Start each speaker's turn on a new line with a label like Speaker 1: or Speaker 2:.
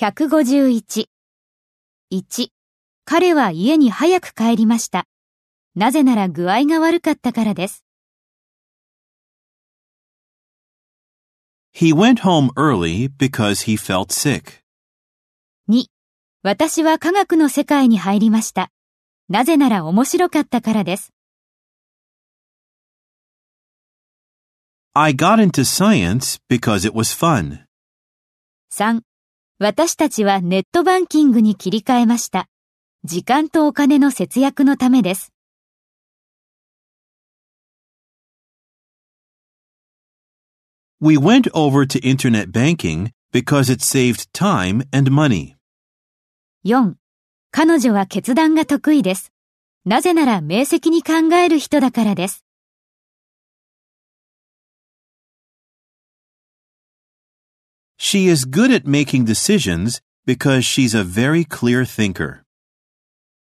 Speaker 1: 151。1. 彼は家に早く帰りました。なぜなら具合が悪かったからです。
Speaker 2: He went home early because he felt sick.
Speaker 1: 2. 私は科学の世界に入りました。なぜなら面白かったからです。
Speaker 2: I got into science because it was fun.
Speaker 1: 3. 私たちはネットバンキングに切り替えました。時間とお金の節約のためです。
Speaker 2: We went over to internet banking because it saved time and money.
Speaker 1: 4. 彼女は決断が得意です。なぜなら明晰に考える人だからです。
Speaker 2: She is good at making decisions because she's a very clear thinker.